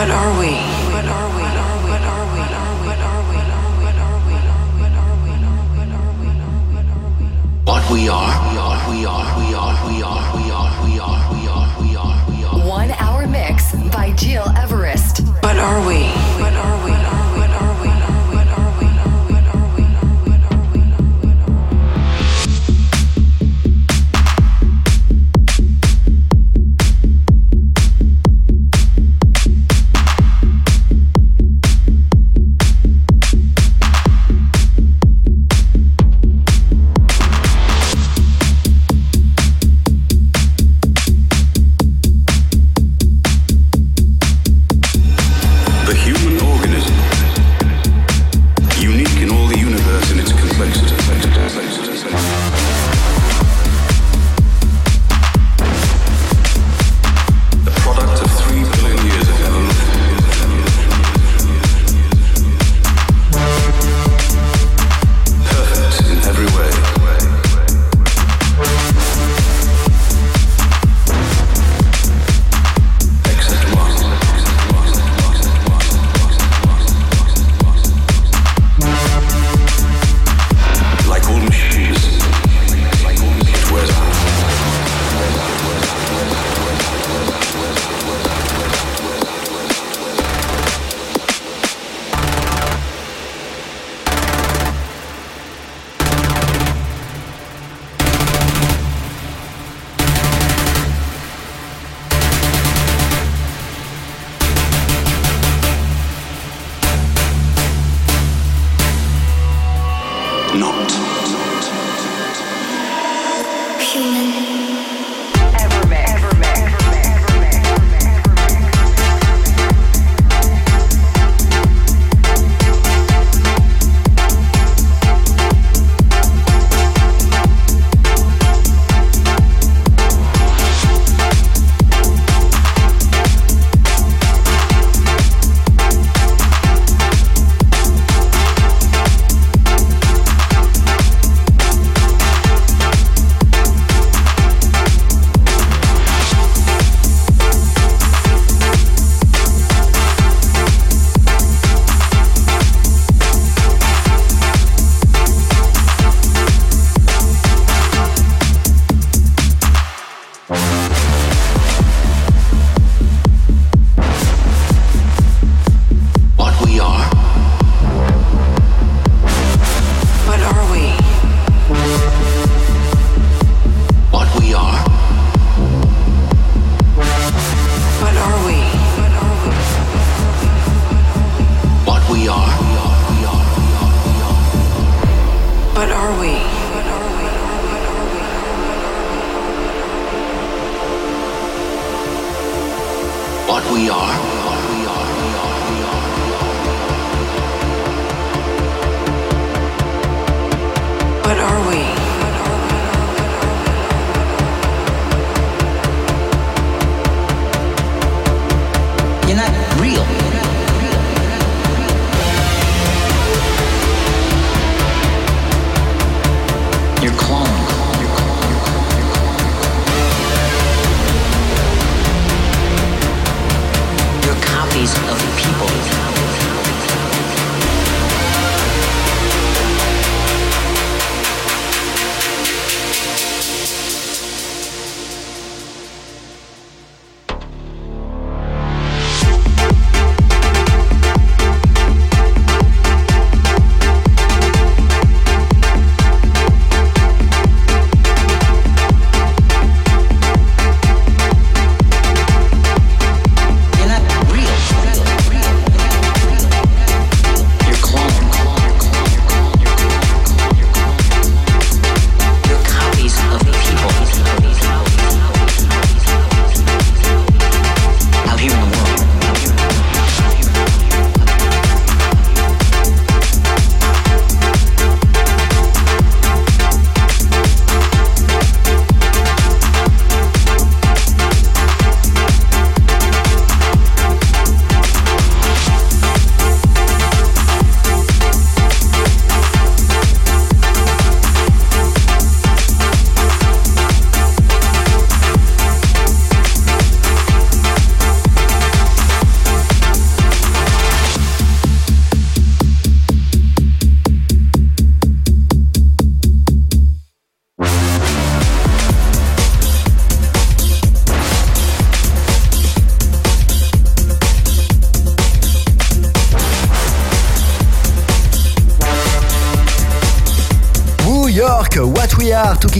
What are we? What are we? What are we? What we are, we are, we are, we are, we are, we are, we are, we are, we are, we are. One hour mix by Gil Everest. What are we?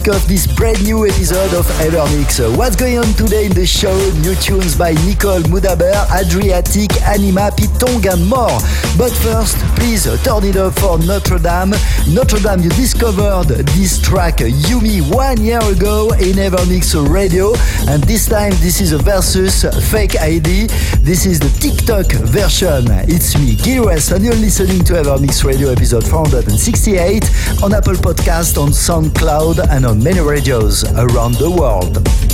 kick off this brand new episode of Evermix mix. What's going on today in the show? New tunes by Nicole Moudaber, Adriatique, Anyma, Pitong, and more. But first, please turn it up for Notre Dame. Notre Dame, you discovered this track Yumi one year ago in Evermix Radio, and this time this is a versus Fake ID. This is the TikTok version. It's me, Gilres, and you're listening to Evermix Radio episode 468 on Apple Podcast, on SoundCloud, and on many radios around the world.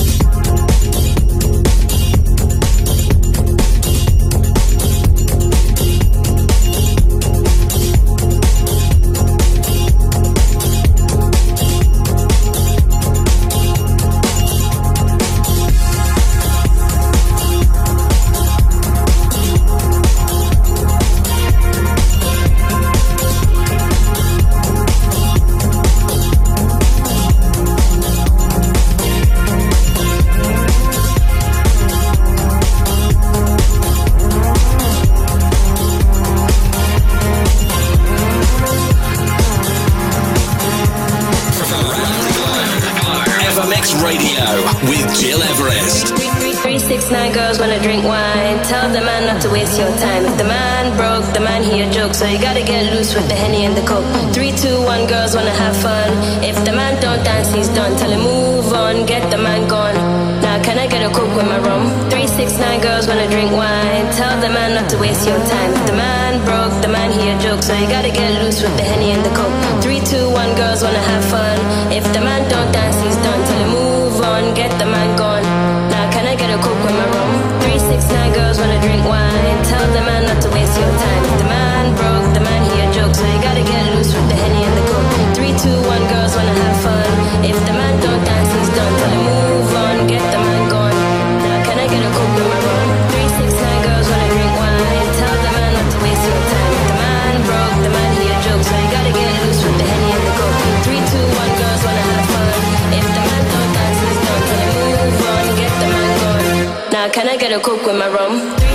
I gotta cook with my rum.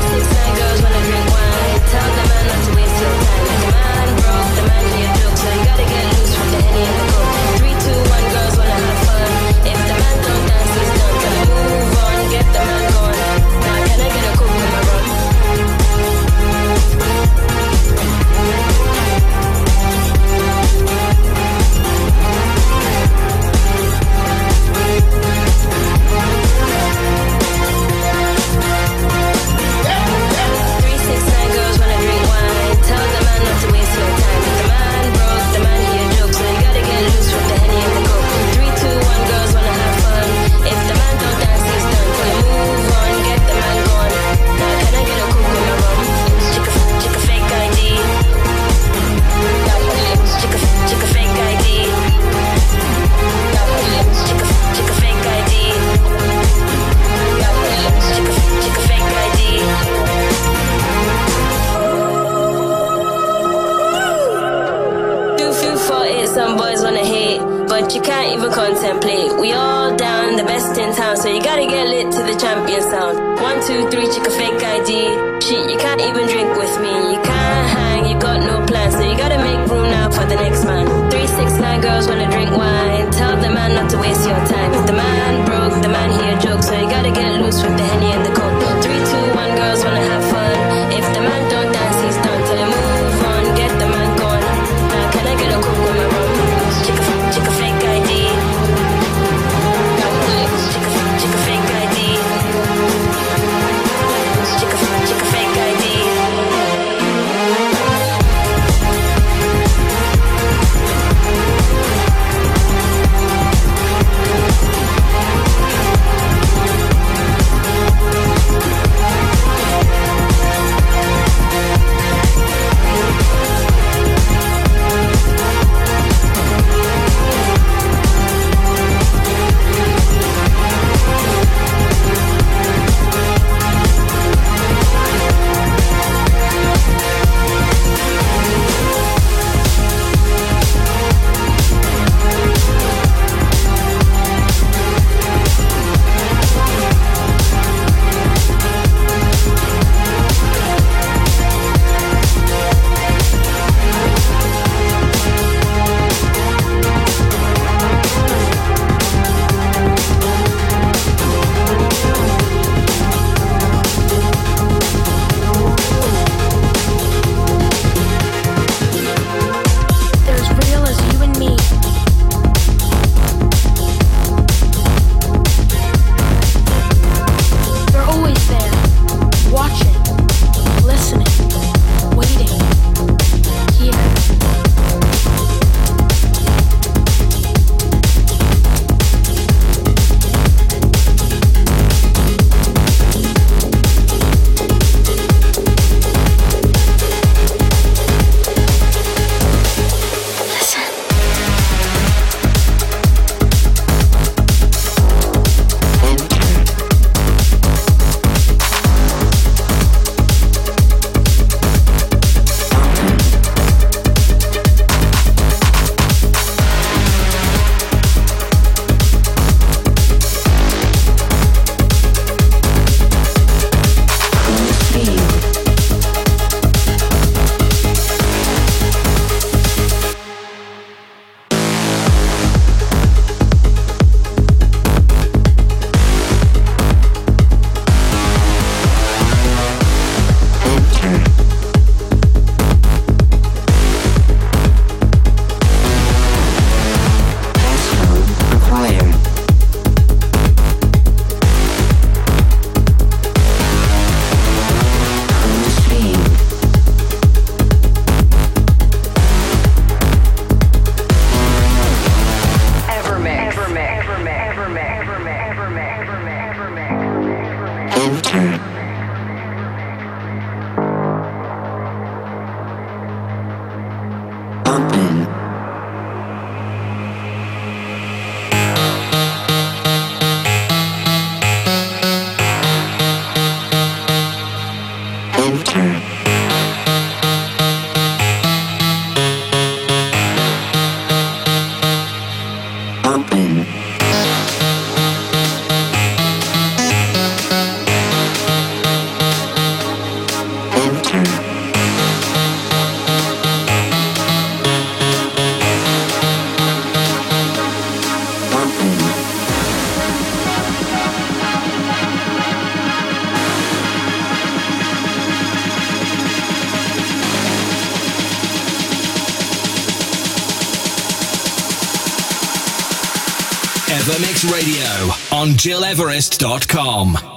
Radio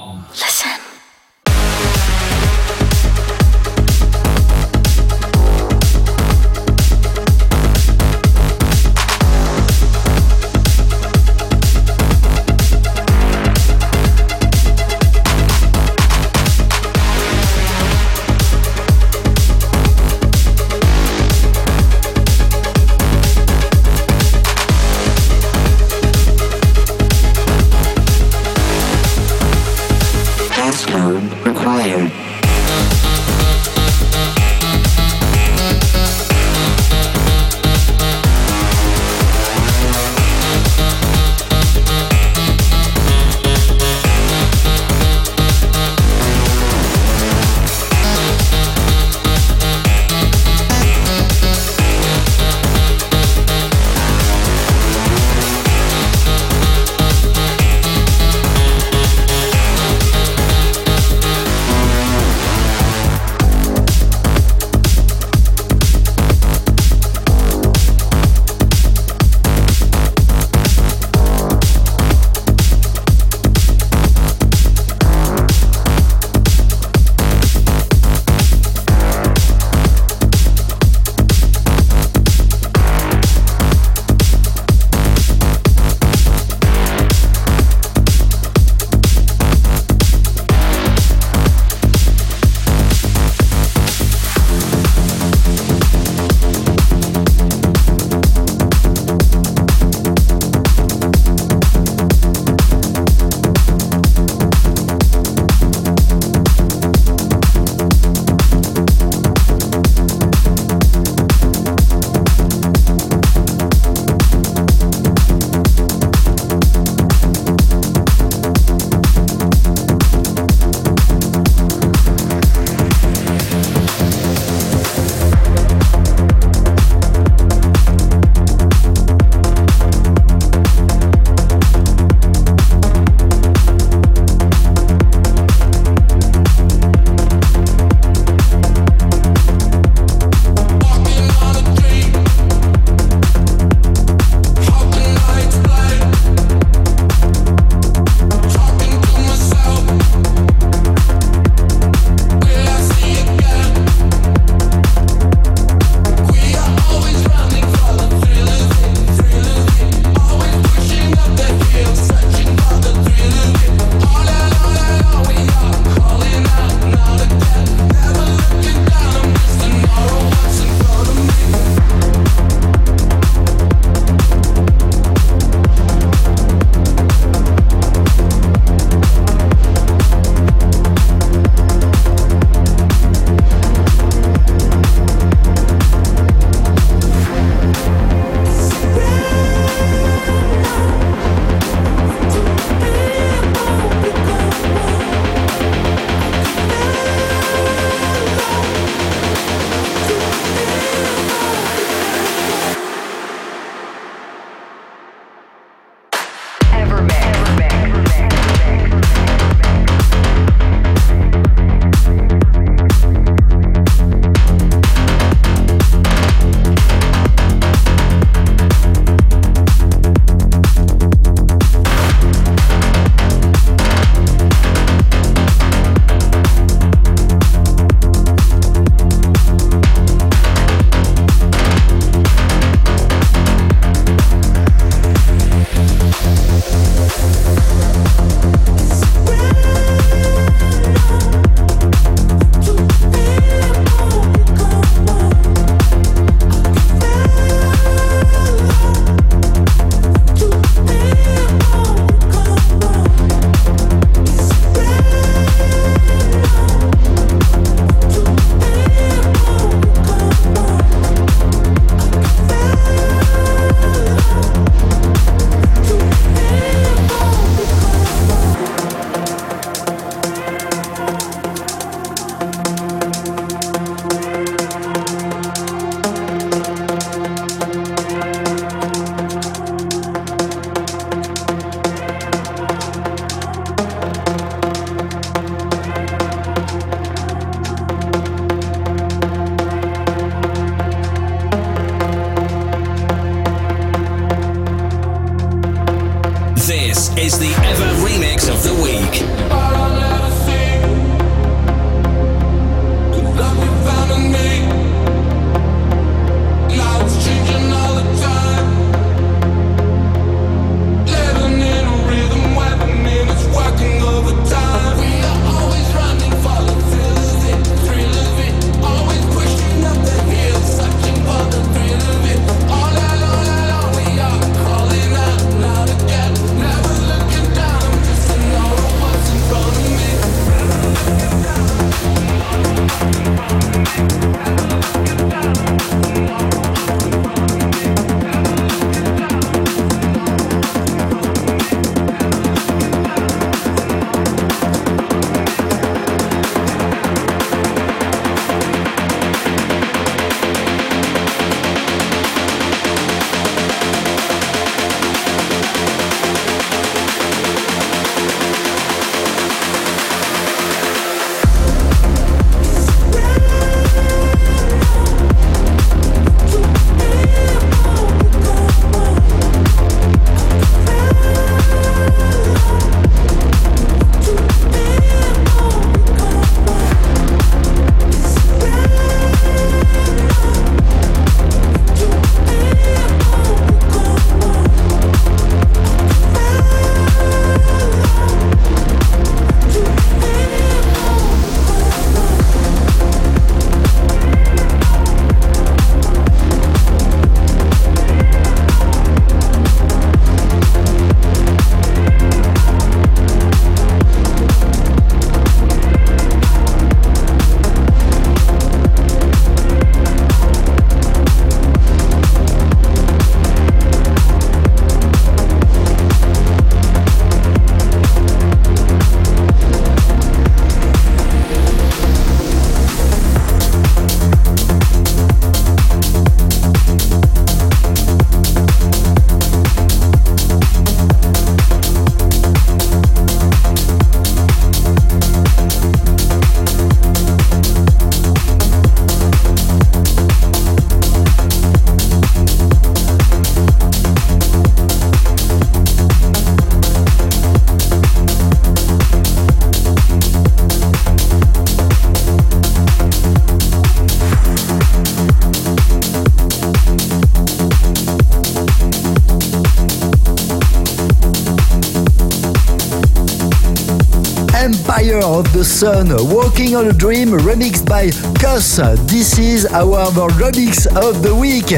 of the Sun, Walking on a Dream, remixed by Cuss. This is our remix of the week.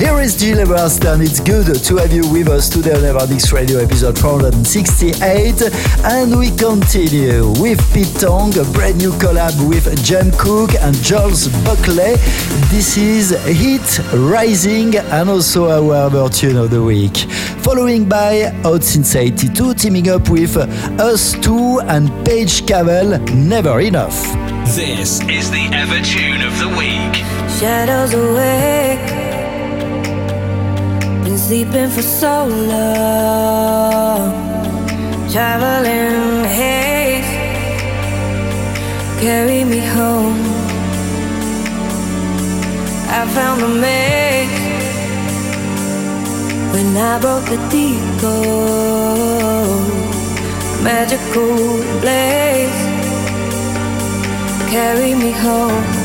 Here is Gil Everest, and it's good to have you with us today on Evermix Radio episode 468. And we continue with Pete Tong, a brand new collab with Jem Cooke and Jules Buckley. This is Heat Rising, and also our tune of the week. Following by Out Since 82, teaming up with Us Two and Paige Cavell, Never Enough. This is the Ever Tune of the Week. Shadows awake. Been sleeping for so long. Traveling haze. Carry me home. I found the maze. I broke the deco. Magical blaze carry me home.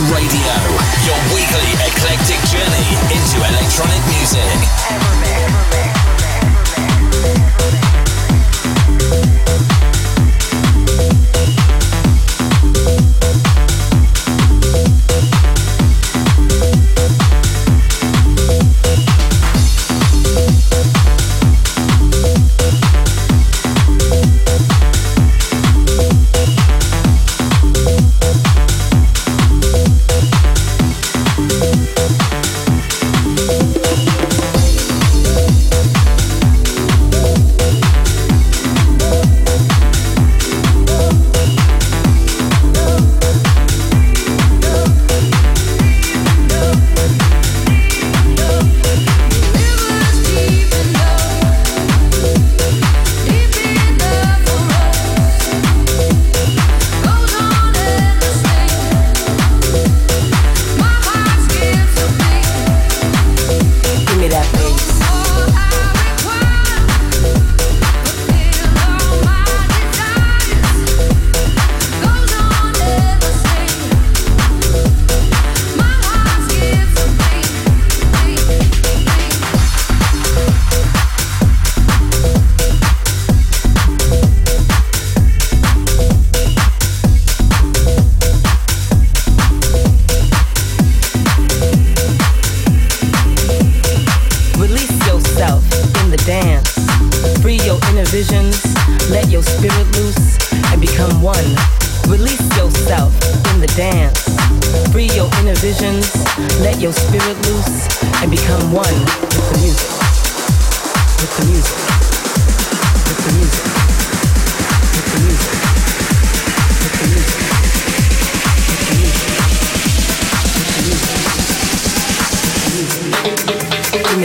Let your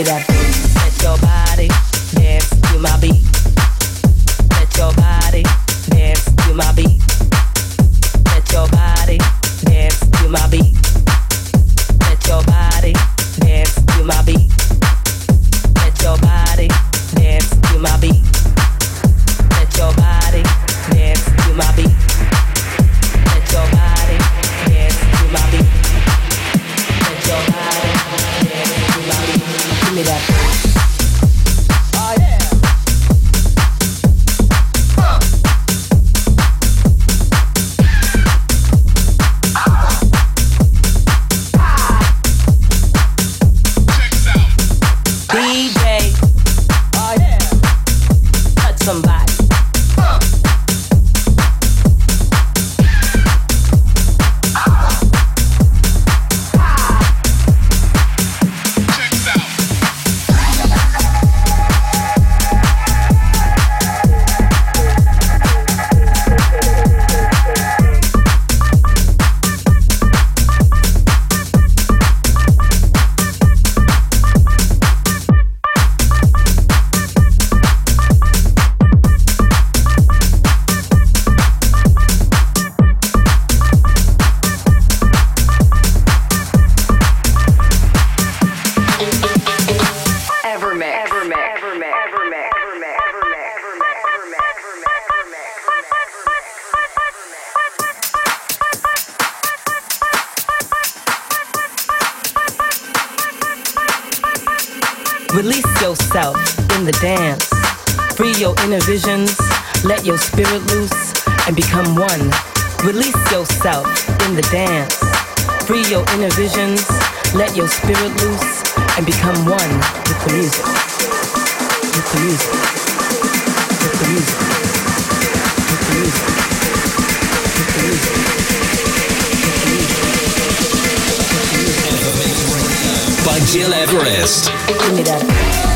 that Free your inner visions, let your spirit loose and become one with the music. With the music. With the music. With the music. With the music. By Gil Everest. Give me that.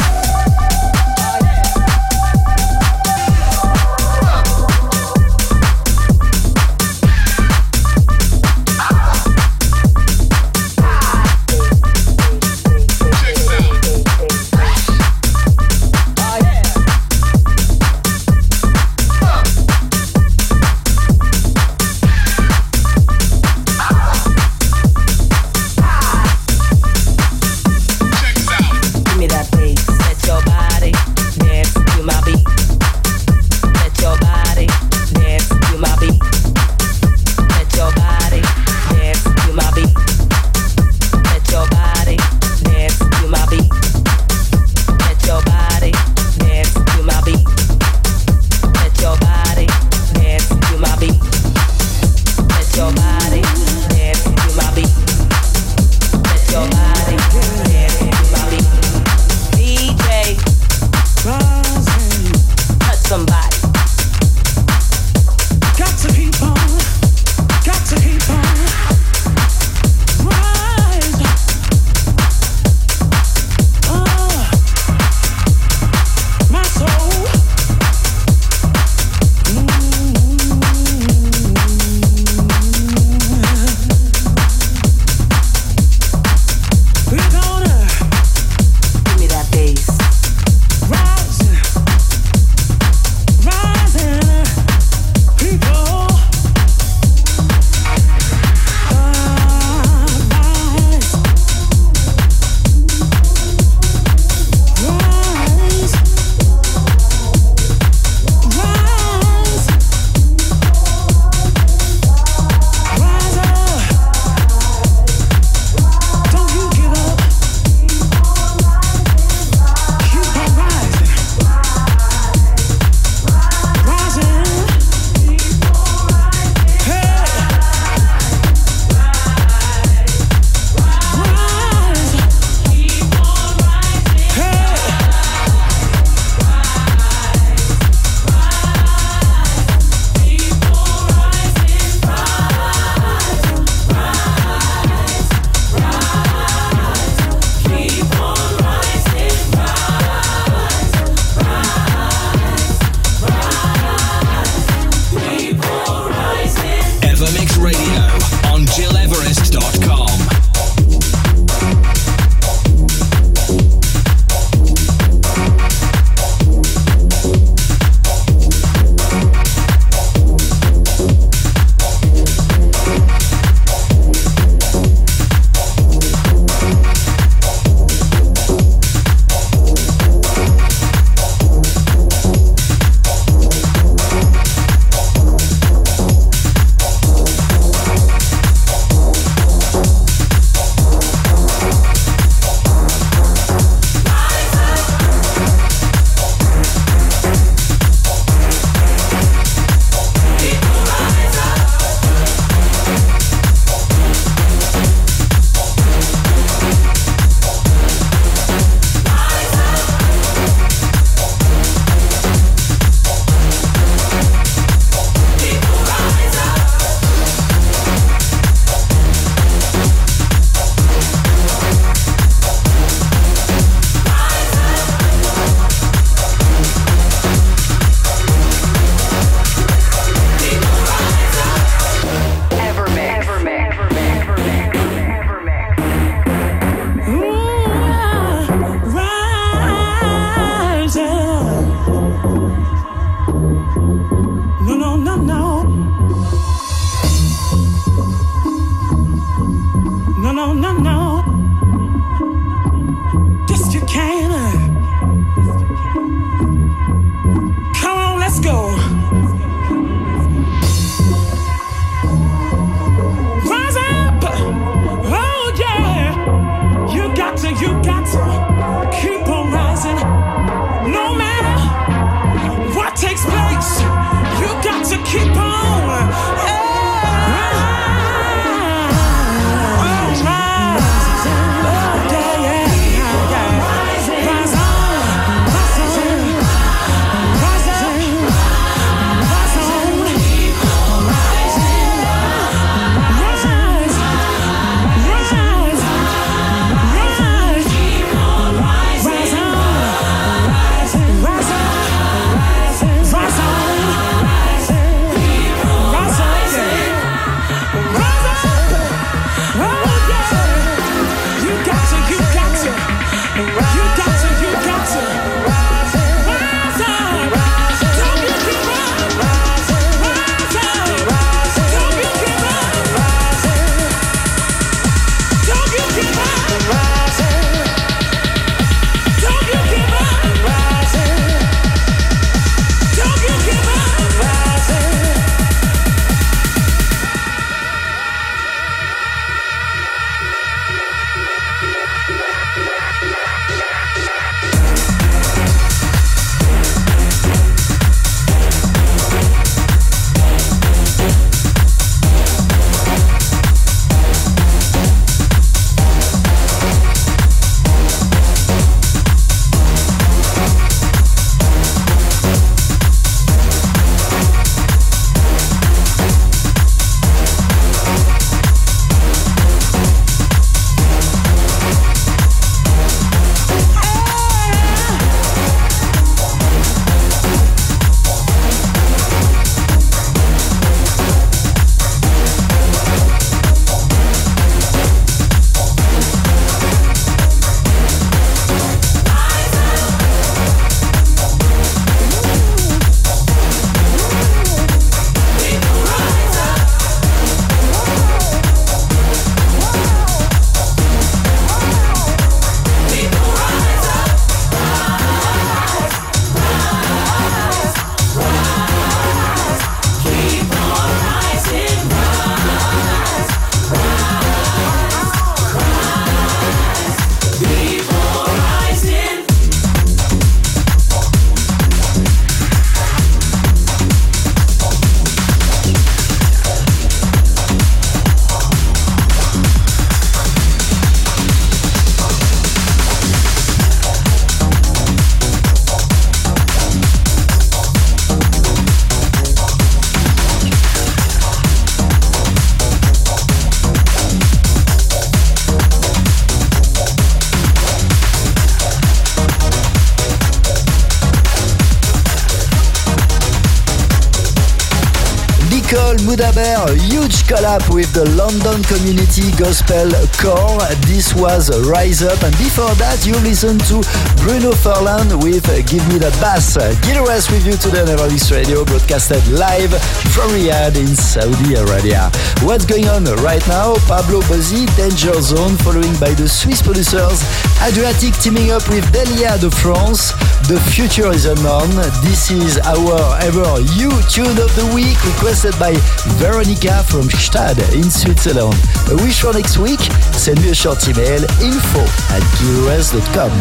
With the London Community Gospel Choir. This was Rise Up, and before that, you listened to Bruno Furlan with Give Me That Bass. Get Gil Rest with you today on Evermix Radio, broadcasted live from Riyadh in Saudi Arabia. What's going on right now? Pablo Bozzi, Danger Zone, following by the Swiss producers Adriatique teaming up with Delhia de France. The future is unknown. This is our ever you tune of the week requested by Veronica from Stade in Switzerland. A wish for next week? Send me a short email info at gileverest.com.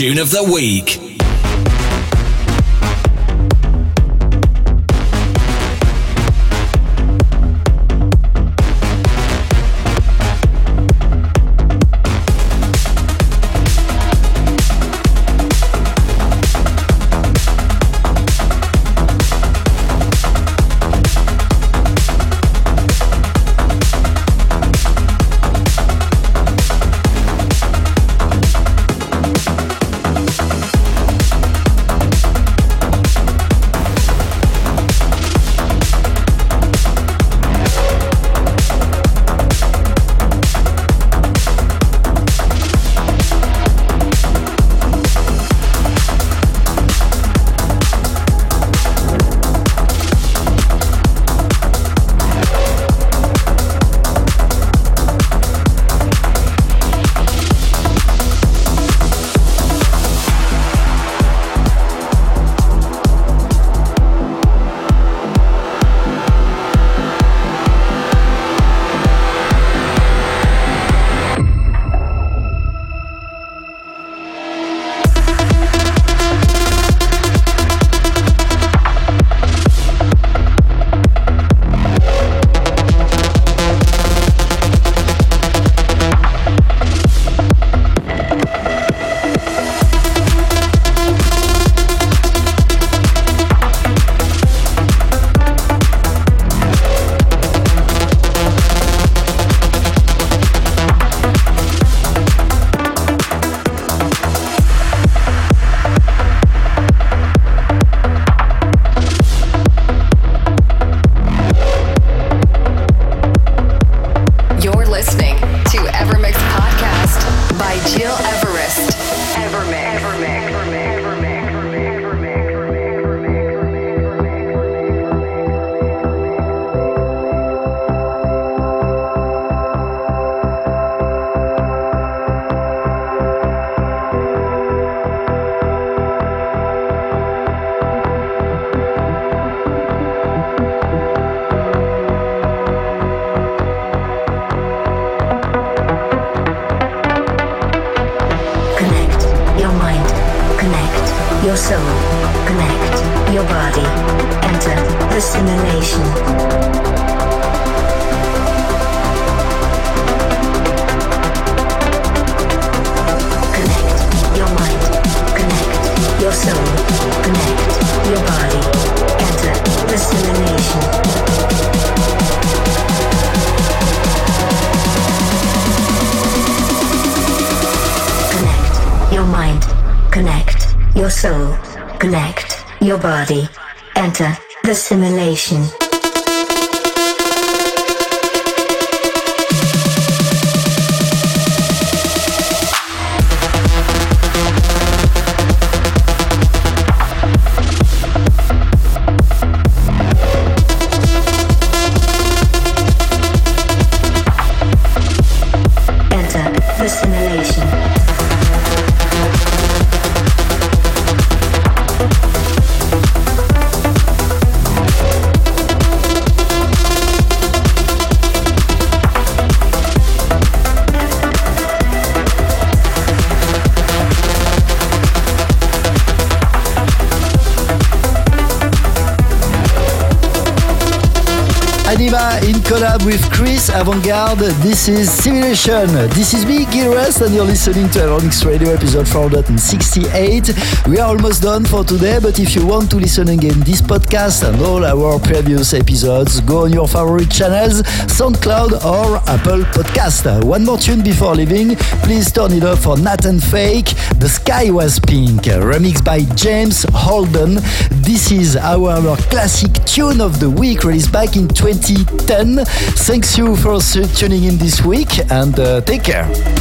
Tune of the Week. With Chris Avantgarde. This is Simulation. This is me, Gil Everest, and you're listening to Evermix Radio episode 468. We are almost done for today, but if you want to listen again this podcast and all our previous episodes, go on your favorite channels, SoundCloud or Apple Podcast. One more tune before leaving. Please turn it up for Nathan Fake. The Sky Was Pink, remixed by James Holden. This is our classic tune of the week, released back in 2010. Thanks you for tuning in this week and uh, take care.